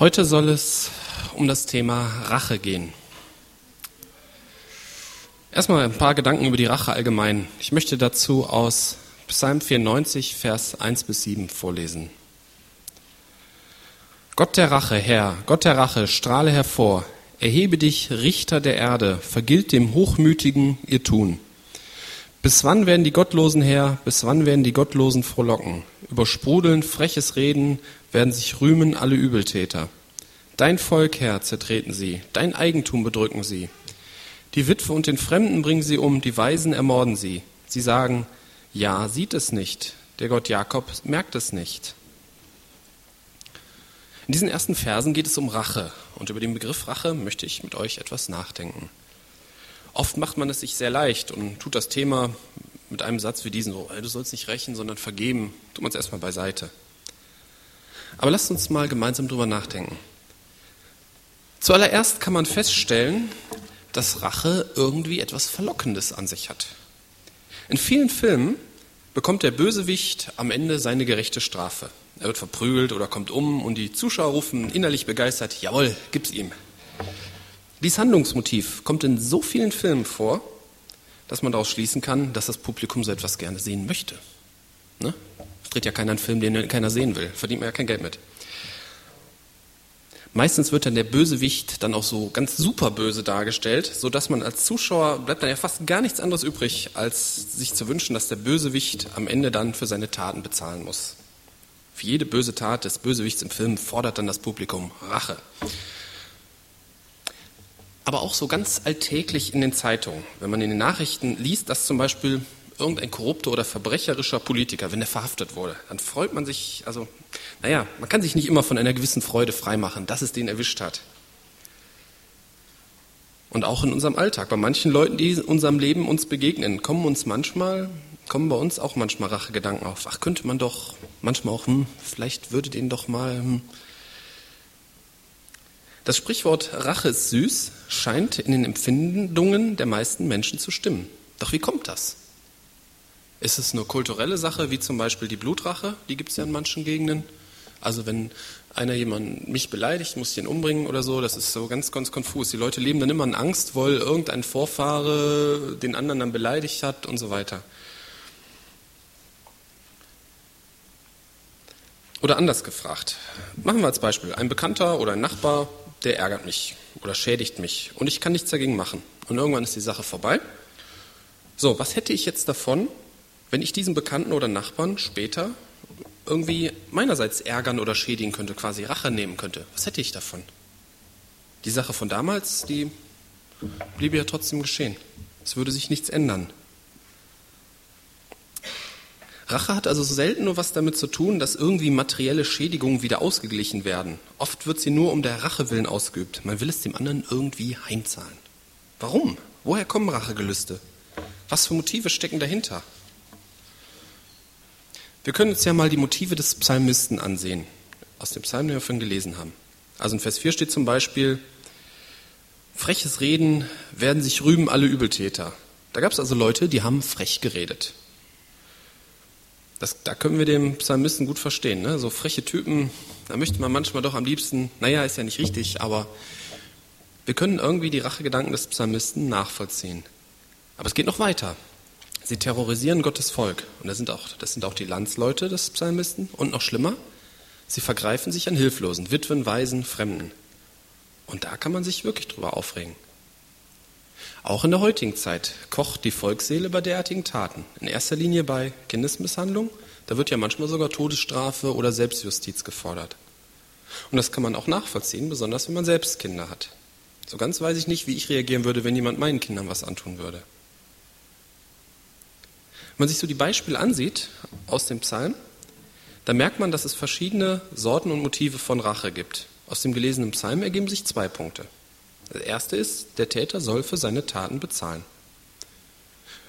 Heute soll es um das Thema Rache gehen. Erstmal ein paar Gedanken über die Rache allgemein. Ich möchte dazu aus Psalm 94, Vers 1 bis 7 vorlesen. Gott der Rache, Herr, Gott der Rache, strahle hervor, erhebe dich, Richter der Erde, vergilt dem Hochmütigen ihr Tun. Bis wann werden die Gottlosen her, bis wann werden die Gottlosen frohlocken? Übersprudeln freches Reden, werden sich rühmen alle Übeltäter. Dein Volk, Herr, zertreten sie, dein Eigentum bedrücken sie. Die Witwe und den Fremden bringen sie um, die Weisen ermorden sie. Sie sagen, ja, sieht es nicht, der Gott Jakob merkt es nicht. In diesen ersten Versen geht es um Rache und über den Begriff Rache möchte ich mit euch etwas nachdenken. Oft macht man es sich sehr leicht und tut das Thema mit einem Satz wie diesen, so, du sollst nicht rächen, sondern vergeben, tut man es erstmal beiseite. Aber lasst uns mal gemeinsam drüber nachdenken. Zuallererst kann man feststellen, dass Rache irgendwie etwas Verlockendes an sich hat. In vielen Filmen bekommt der Bösewicht am Ende seine gerechte Strafe. Er wird verprügelt oder kommt um und die Zuschauer rufen innerlich begeistert, jawohl, gib's ihm. Dieses Handlungsmotiv kommt in so vielen Filmen vor, dass man daraus schließen kann, dass das Publikum so etwas gerne sehen möchte. Ne? Es dreht ja keiner einen Film, den keiner sehen will. Verdient man ja kein Geld mit. Meistens wird dann der Bösewicht dann auch so ganz super böse dargestellt, so dass man als Zuschauer bleibt dann ja fast gar nichts anderes übrig, als sich zu wünschen, dass der Bösewicht am Ende dann für seine Taten bezahlen muss. Für jede böse Tat des Bösewichts im Film fordert dann das Publikum Rache. Aber auch so ganz alltäglich in den Zeitungen, wenn man in den Nachrichten liest, dass zum Beispiel irgendein korrupter oder verbrecherischer Politiker, wenn er verhaftet wurde, dann freut man sich, also, naja, man kann sich nicht immer von einer gewissen Freude freimachen, dass es den erwischt hat. Und auch in unserem Alltag, bei manchen Leuten, die in unserem Leben uns begegnen, kommen uns manchmal, kommen bei uns auch manchmal Rachegedanken auf. Ach, könnte man doch, manchmal auch, hm, vielleicht würde den doch mal. Hm. Das Sprichwort Rache ist süß scheint in den Empfindungen der meisten Menschen zu stimmen. Doch wie kommt das? Ist es eine kulturelle Sache, wie zum Beispiel die Blutrache? Die gibt es ja in manchen Gegenden. Also wenn einer jemand mich beleidigt, muss ich ihn umbringen oder so, das ist so ganz, ganz konfus. Die Leute leben dann immer in Angst, weil irgendein Vorfahre den anderen dann beleidigt hat und so weiter. Oder anders gefragt. Machen wir als Beispiel. Ein Bekannter oder ein Nachbar, der ärgert mich oder schädigt mich und ich kann nichts dagegen machen. Und irgendwann ist die Sache vorbei. So, was hätte ich jetzt davon, wenn ich diesen Bekannten oder Nachbarn später irgendwie meinerseits ärgern oder schädigen könnte, quasi Rache nehmen könnte, was hätte ich davon? Die Sache von damals, die bliebe ja trotzdem geschehen. Es würde sich nichts ändern. Rache hat also selten nur was damit zu tun, dass irgendwie materielle Schädigungen wieder ausgeglichen werden. Oft wird sie nur um der Rache willen ausgeübt. Man will es dem anderen irgendwie heimzahlen. Warum? Woher kommen Rachegelüste? Was für Motive stecken dahinter? Wir können uns ja mal die Motive des Psalmisten ansehen, aus dem Psalm, den wir vorhin gelesen haben. Also in Vers 4 steht zum Beispiel, freches Reden werden sich rühmen alle Übeltäter. Da gab es also Leute, die haben frech geredet. Das, da können wir den Psalmisten gut verstehen. Ne? So freche Typen, da möchte man manchmal doch am liebsten, naja, ist ja nicht richtig, aber wir können irgendwie die Rachegedanken des Psalmisten nachvollziehen. Aber es geht noch weiter. Sie terrorisieren Gottes Volk. Und das sind, auch, das sind auch die Landsleute des Psalmisten. Und noch schlimmer, sie vergreifen sich an Hilflosen, Witwen, Waisen, Fremden. Und da kann man sich wirklich drüber aufregen. Auch in der heutigen Zeit kocht die Volksseele bei derartigen Taten. In erster Linie bei Kindesmisshandlung. Da wird ja manchmal sogar Todesstrafe oder Selbstjustiz gefordert. Und das kann man auch nachvollziehen, besonders wenn man selbst Kinder hat. So ganz weiß ich nicht, wie ich reagieren würde, wenn jemand meinen Kindern was antun würde. Wenn man sich so die Beispiele ansieht aus dem Psalm, da merkt man, dass es verschiedene Sorten und Motive von Rache gibt. Aus dem gelesenen Psalm ergeben sich zwei Punkte. Das erste ist, der Täter soll für seine Taten bezahlen.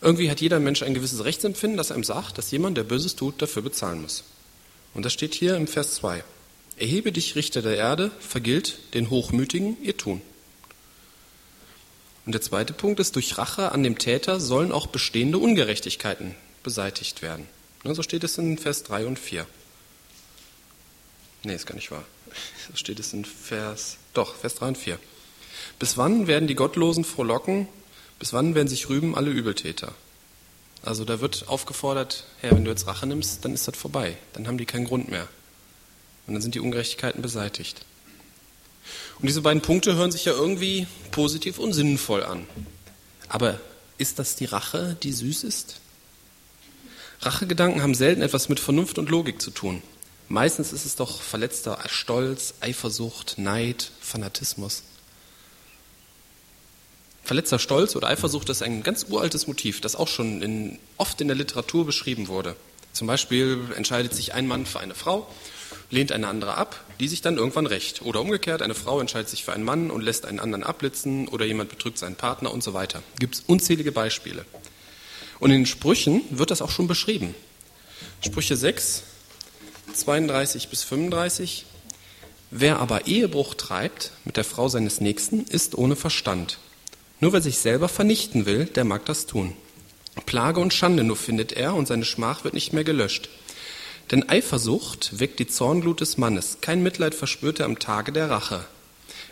Irgendwie hat jeder Mensch ein gewisses Rechtsempfinden, das einem sagt, dass jemand, der Böses tut, dafür bezahlen muss. Und das steht hier im Vers 2. Erhebe dich, Richter der Erde, vergilt den Hochmütigen ihr Tun. Und der zweite Punkt ist, durch Rache an dem Täter sollen auch bestehende Ungerechtigkeiten beseitigt werden. So steht es in Vers 3 und 4. Nee, ist gar nicht wahr. Da steht es in Vers, doch, Vers 3 und 4. Bis wann werden die Gottlosen frohlocken? Bis wann werden sich rühmen alle Übeltäter? Also da wird aufgefordert, Herr, wenn du jetzt Rache nimmst, dann ist das vorbei. Dann haben die keinen Grund mehr. Und dann sind die Ungerechtigkeiten beseitigt. Und diese beiden Punkte hören sich ja irgendwie positiv und sinnvoll an. Aber ist das die Rache, die süß ist? Rachegedanken haben selten etwas mit Vernunft und Logik zu tun. Meistens ist es doch verletzter Stolz, Eifersucht, Neid, Fanatismus. Verletzter Stolz oder Eifersucht ist ein ganz uraltes Motiv, das auch schon in, oft in der Literatur beschrieben wurde. Zum Beispiel entscheidet sich ein Mann für eine Frau, lehnt eine andere ab, die sich dann irgendwann rächt. Oder umgekehrt, eine Frau entscheidet sich für einen Mann und lässt einen anderen abblitzen oder jemand betrügt seinen Partner und so weiter. Gibt es unzählige Beispiele. Und in den Sprüchen wird das auch schon beschrieben. Sprüche 6, 32 bis 35. Wer aber Ehebruch treibt mit der Frau seines Nächsten, ist ohne Verstand. Nur wer sich selber vernichten will, der mag das tun. Plage und Schande nur findet er und seine Schmach wird nicht mehr gelöscht. Denn Eifersucht weckt die Zornglut des Mannes. Kein Mitleid verspürt er am Tage der Rache.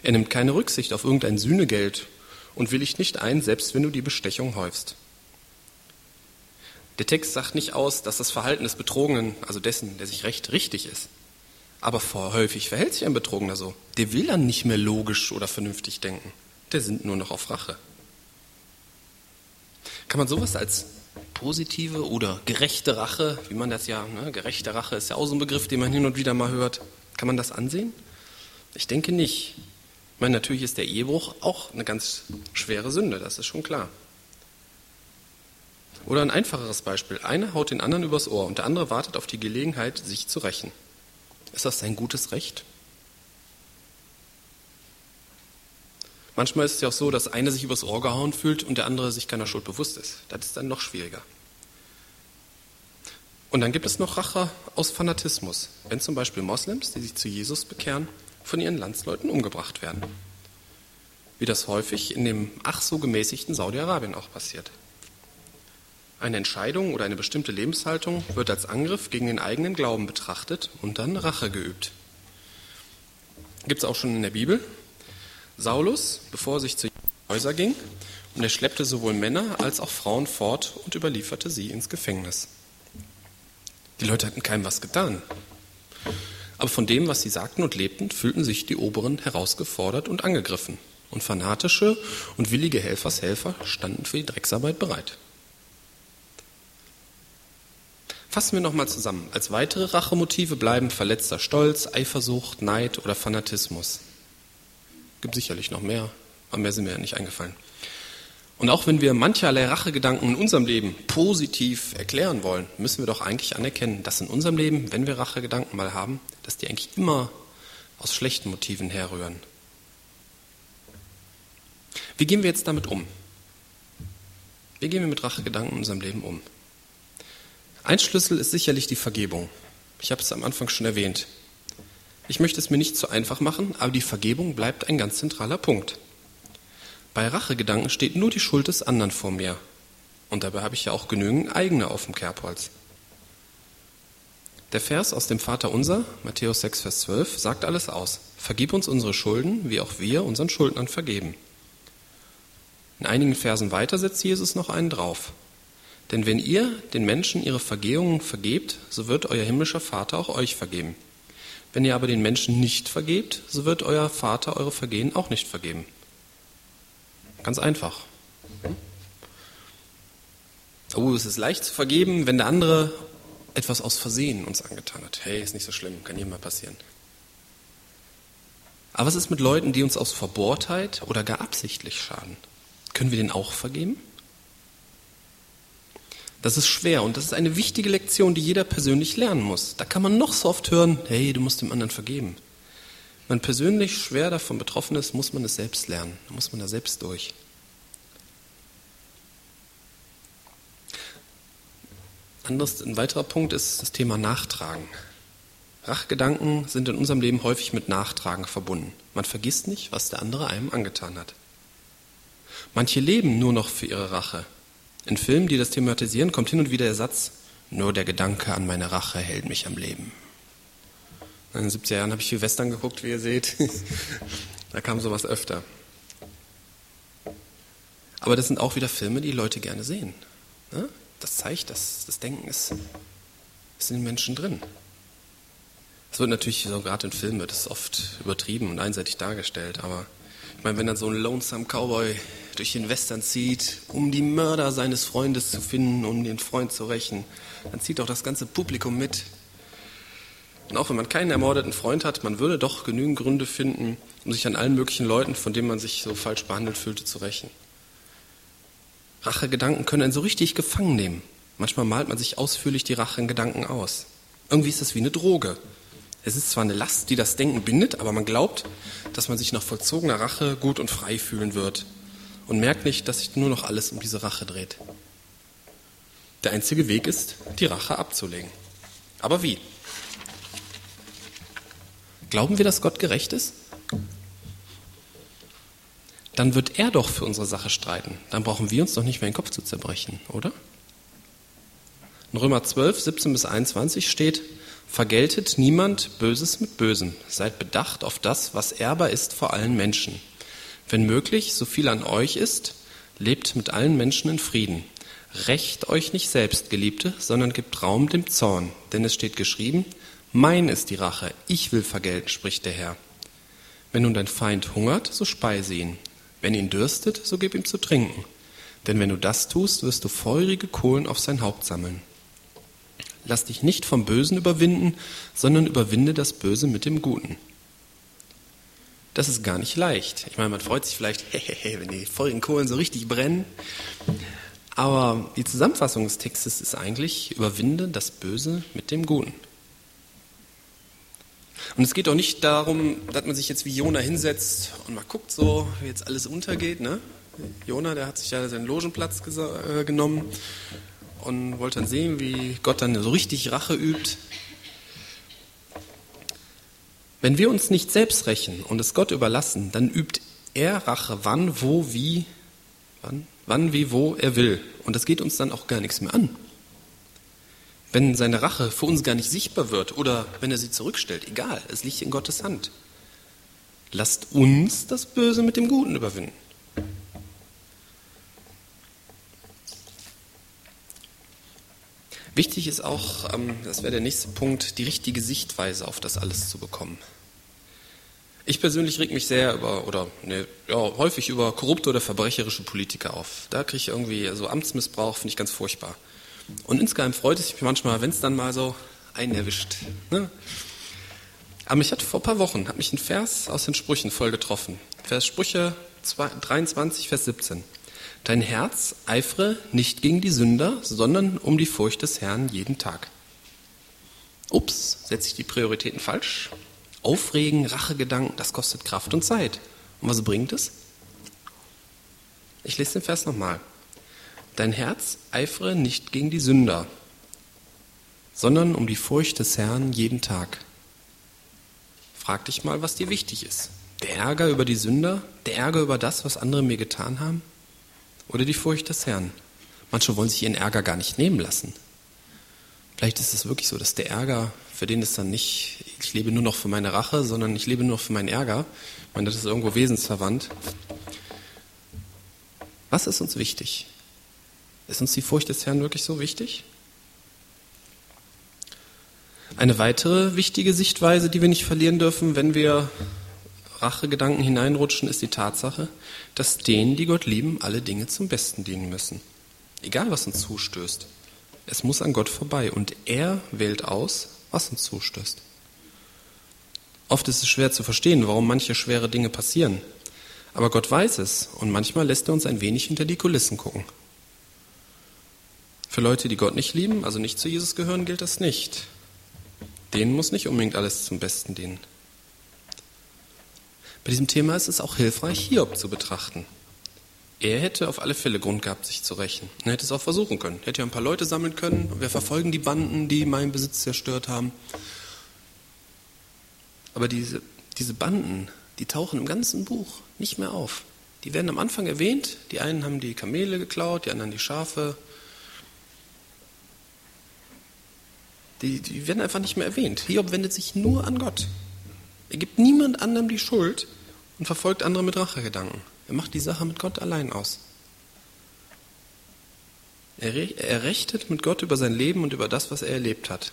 Er nimmt keine Rücksicht auf irgendein Sühnegeld und willigt nicht ein, selbst wenn du die Bestechung häufst. Der Text sagt nicht aus, dass das Verhalten des Betrogenen, also dessen, der sich recht, richtig ist. Aber häufig verhält sich ein Betrogener so. Der will dann nicht mehr logisch oder vernünftig denken der sind nur noch auf Rache. Kann man sowas als positive oder gerechte Rache, wie man das ja, ne, gerechte Rache ist ja auch so ein Begriff, den man hin und wieder mal hört, kann man das ansehen? Ich denke nicht. Ich meine, natürlich ist der Ehebruch auch eine ganz schwere Sünde, das ist schon klar. Oder ein einfacheres Beispiel. Einer haut den anderen übers Ohr und der andere wartet auf die Gelegenheit, sich zu rächen. Ist das sein gutes Recht? Manchmal ist es ja auch so, dass einer sich übers Ohr gehauen fühlt und der andere sich keiner Schuld bewusst ist. Das ist dann noch schwieriger. Und dann gibt es noch Rache aus Fanatismus, wenn zum Beispiel Moslems, die sich zu Jesus bekehren, von ihren Landsleuten umgebracht werden. Wie das häufig in dem ach so gemäßigten Saudi-Arabien auch passiert. Eine Entscheidung oder eine bestimmte Lebenshaltung wird als Angriff gegen den eigenen Glauben betrachtet und dann Rache geübt. Gibt es auch schon in der Bibel, Saulus, bevor er sich zu Häuser ging, und er schleppte sowohl Männer als auch Frauen fort und überlieferte sie ins Gefängnis. Die Leute hatten keinem was getan. Aber von dem, was sie sagten und lebten, fühlten sich die Oberen herausgefordert und angegriffen. Und fanatische und willige Helfershelfer standen für die Drecksarbeit bereit. Fassen wir nochmal zusammen. Als weitere Rachemotive bleiben verletzter Stolz, Eifersucht, Neid oder Fanatismus gibt sicherlich noch mehr, aber mehr sind mir ja nicht eingefallen. Und auch wenn wir mancherlei Rachegedanken in unserem Leben positiv erklären wollen, müssen wir doch eigentlich anerkennen, dass in unserem Leben, wenn wir Rachegedanken mal haben, dass die eigentlich immer aus schlechten Motiven herrühren. Wie gehen wir jetzt damit um? Wie gehen wir mit Rachegedanken in unserem Leben um? Ein Schlüssel ist sicherlich die Vergebung. Ich habe es am Anfang schon erwähnt. Ich möchte es mir nicht zu einfach machen, aber die Vergebung bleibt ein ganz zentraler Punkt. Bei Rachegedanken steht nur die Schuld des anderen vor mir. Und dabei habe ich ja auch genügend eigene auf dem Kerbholz. Der Vers aus dem Vater Unser, Matthäus 6, Vers 12, sagt alles aus. Vergib uns unsere Schulden, wie auch wir unseren Schuldnern vergeben. In einigen Versen weiter setzt Jesus noch einen drauf. Denn wenn ihr den Menschen ihre Vergehungen vergebt, so wird euer himmlischer Vater auch euch vergeben. Wenn ihr aber den Menschen nicht vergebt, so wird euer Vater eure Vergehen auch nicht vergeben. Ganz einfach. Oh, es ist leicht zu vergeben, wenn der andere etwas aus Versehen uns angetan hat. Hey, ist nicht so schlimm, kann jedem mal passieren. Aber was ist mit Leuten, die uns aus Verbohrtheit oder gar absichtlich schaden? Können wir denen auch vergeben? Das ist schwer und das ist eine wichtige Lektion, die jeder persönlich lernen muss. Da kann man noch so oft hören, hey, du musst dem anderen vergeben. Wenn man persönlich schwer davon betroffen ist, muss man es selbst lernen. Da muss man da selbst durch. Anderes, ein weiterer Punkt ist das Thema Nachtragen. Rachgedanken sind in unserem Leben häufig mit Nachtragen verbunden. Man vergisst nicht, was der andere einem angetan hat. Manche leben nur noch für ihre Rache. In Filmen, die das thematisieren, kommt hin und wieder der Satz, nur der Gedanke an meine Rache hält mich am Leben. In den 70er Jahren habe ich viel Western geguckt, wie ihr seht. da kam sowas öfter. Aber das sind auch wieder Filme, die Leute gerne sehen. Ne? Das zeigt, dass das Denken ist, ist in den Menschen drin. Es wird natürlich, so gerade in Filmen, wird es oft übertrieben und einseitig dargestellt, aber ich meine, wenn dann so ein Lonesome Cowboy durch den Western zieht, um die Mörder seines Freundes zu finden, um den Freund zu rächen, dann zieht auch das ganze Publikum mit. Und auch wenn man keinen ermordeten Freund hat, man würde doch genügend Gründe finden, um sich an allen möglichen Leuten, von denen man sich so falsch behandelt fühlte, zu rächen. Rachegedanken können einen so richtig gefangen nehmen. Manchmal malt man sich ausführlich die Rachegedanken aus. Irgendwie ist das wie eine Droge. Es ist zwar eine Last, die das Denken bindet, aber man glaubt, dass man sich nach vollzogener Rache gut und frei fühlen wird und merkt nicht, dass sich nur noch alles um diese Rache dreht. Der einzige Weg ist, die Rache abzulegen. Aber wie? Glauben wir, dass Gott gerecht ist? Dann wird er doch für unsere Sache streiten. Dann brauchen wir uns doch nicht mehr den Kopf zu zerbrechen, oder? In Römer 12, 17 bis 21 steht, Vergeltet niemand Böses mit Bösem, seid bedacht auf das, was ehrbar ist vor allen Menschen. Wenn möglich, so viel an euch ist, lebt mit allen Menschen in Frieden. Rächt euch nicht selbst, Geliebte, sondern gebt Raum dem Zorn, denn es steht geschrieben, mein ist die Rache, ich will vergelten, spricht der Herr. Wenn nun dein Feind hungert, so speise ihn. Wenn ihn dürstet, so gib ihm zu trinken. Denn wenn du das tust, wirst du feurige Kohlen auf sein Haupt sammeln. Lass dich nicht vom Bösen überwinden, sondern überwinde das Böse mit dem Guten. Das ist gar nicht leicht. Ich meine, man freut sich vielleicht, hehehe, wenn die feurigen Kohlen so richtig brennen. Aber die Zusammenfassung des Textes ist eigentlich, überwinde das Böse mit dem Guten. Und es geht auch nicht darum, dass man sich jetzt wie Jona hinsetzt und mal guckt so, wie jetzt alles untergeht. Ne? Jona, der hat sich ja seinen Logenplatz äh, genommen und wollte dann sehen, wie Gott dann so richtig Rache übt. Wenn wir uns nicht selbst rächen und es Gott überlassen, dann übt er Rache wann, wo, wie, wann, wann, wie, wo er will. Und das geht uns dann auch gar nichts mehr an. Wenn seine Rache für uns gar nicht sichtbar wird oder wenn er sie zurückstellt, egal, es liegt in Gottes Hand. Lasst uns das Böse mit dem Guten überwinden. Wichtig ist auch, ähm, das wäre der nächste Punkt, die richtige Sichtweise auf das alles zu bekommen. Ich persönlich reg mich sehr über, oder ne, ja, häufig über korrupte oder verbrecherische Politiker auf. Da kriege ich irgendwie, so also Amtsmissbrauch finde ich ganz furchtbar. Und insgeheim freut es mich manchmal, wenn es dann mal so einen erwischt. Ne? Aber mich hat vor ein paar Wochen, hat mich ein Vers aus den Sprüchen voll getroffen. Vers Sprüche 23, Vers 17. Dein Herz eifere nicht gegen die Sünder, sondern um die Furcht des Herrn jeden Tag. Ups, setze ich die Prioritäten falsch? Aufregen, Rachegedanken, das kostet Kraft und Zeit. Und was bringt es? Ich lese den Vers nochmal. Dein Herz eifere nicht gegen die Sünder, sondern um die Furcht des Herrn jeden Tag. Frag dich mal, was dir wichtig ist. Der Ärger über die Sünder, der Ärger über das, was andere mir getan haben? Oder die Furcht des Herrn. Manche wollen sich ihren Ärger gar nicht nehmen lassen. Vielleicht ist es wirklich so, dass der Ärger, für den ist dann nicht, ich lebe nur noch für meine Rache, sondern ich lebe nur noch für meinen Ärger. Ich meine, das ist irgendwo wesensverwandt. Was ist uns wichtig? Ist uns die Furcht des Herrn wirklich so wichtig? Eine weitere wichtige Sichtweise, die wir nicht verlieren dürfen, wenn wir Rachegedanken hineinrutschen, ist die Tatsache, dass denen, die Gott lieben, alle Dinge zum Besten dienen müssen. Egal, was uns zustößt. Es muss an Gott vorbei und er wählt aus, was uns zustößt. Oft ist es schwer zu verstehen, warum manche schwere Dinge passieren. Aber Gott weiß es und manchmal lässt er uns ein wenig hinter die Kulissen gucken. Für Leute, die Gott nicht lieben, also nicht zu Jesus gehören, gilt das nicht. Denen muss nicht unbedingt alles zum Besten dienen. Bei diesem Thema ist es auch hilfreich, Hiob zu betrachten. Er hätte auf alle Fälle Grund gehabt, sich zu rächen. Er hätte es auch versuchen können. Er hätte ja ein paar Leute sammeln können. Wir verfolgen die Banden, die meinen Besitz zerstört haben. Aber diese, diese Banden, die tauchen im ganzen Buch nicht mehr auf. Die werden am Anfang erwähnt. Die einen haben die Kamele geklaut, die anderen die Schafe. Die, die werden einfach nicht mehr erwähnt. Hiob wendet sich nur an Gott. Er gibt niemand anderem die Schuld und verfolgt andere mit Rachegedanken. Er macht die Sache mit Gott allein aus. Er, rechtet mit Gott über sein Leben und über das, was er erlebt hat.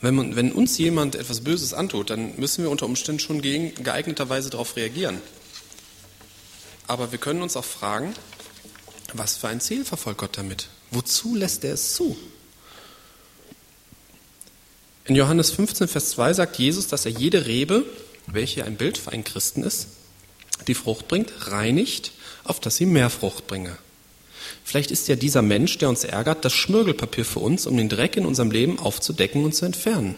Wenn, man, wenn, uns jemand etwas Böses antut, dann müssen wir unter Umständen schon gegen, geeigneterweise darauf reagieren. Aber wir können uns auch fragen, was für ein Ziel verfolgt Gott damit? Wozu lässt er es zu? In Johannes 15, Vers 2 sagt Jesus, dass er jede Rebe, welche ein Bild für einen Christen ist, die Frucht bringt, reinigt, auf dass sie mehr Frucht bringe. Vielleicht ist ja dieser Mensch, der uns ärgert, das Schmirgelpapier für uns, um den Dreck in unserem Leben aufzudecken und zu entfernen.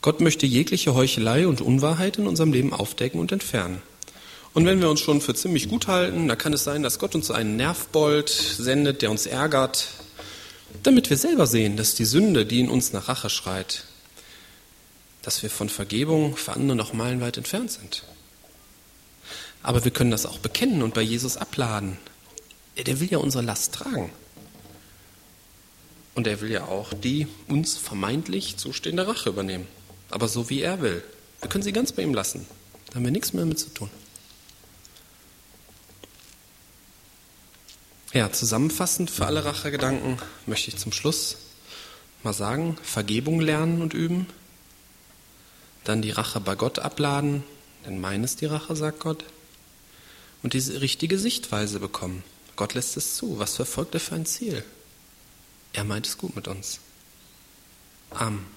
Gott möchte jegliche Heuchelei und Unwahrheit in unserem Leben aufdecken und entfernen. Und wenn wir uns schon für ziemlich gut halten, dann kann es sein, dass Gott uns einen Nervbold sendet, der uns ärgert, damit wir selber sehen, dass die Sünde, die in uns nach Rache schreit, dass wir von Vergebung für andere noch meilenweit entfernt sind. Aber wir können das auch bekennen und bei Jesus abladen. Der will ja unsere Last tragen. Und er will ja auch die uns vermeintlich zustehende Rache übernehmen. Aber so wie er will. Wir können sie ganz bei ihm lassen. Da haben wir nichts mehr mit zu tun. Ja, zusammenfassend für alle Rachegedanken möchte ich zum Schluss mal sagen, Vergebung lernen und üben, dann die Rache bei Gott abladen, denn mein ist die Rache, sagt Gott, und diese richtige Sichtweise bekommen. Gott lässt es zu. Was verfolgt er für ein Ziel? Er meint es gut mit uns. Amen.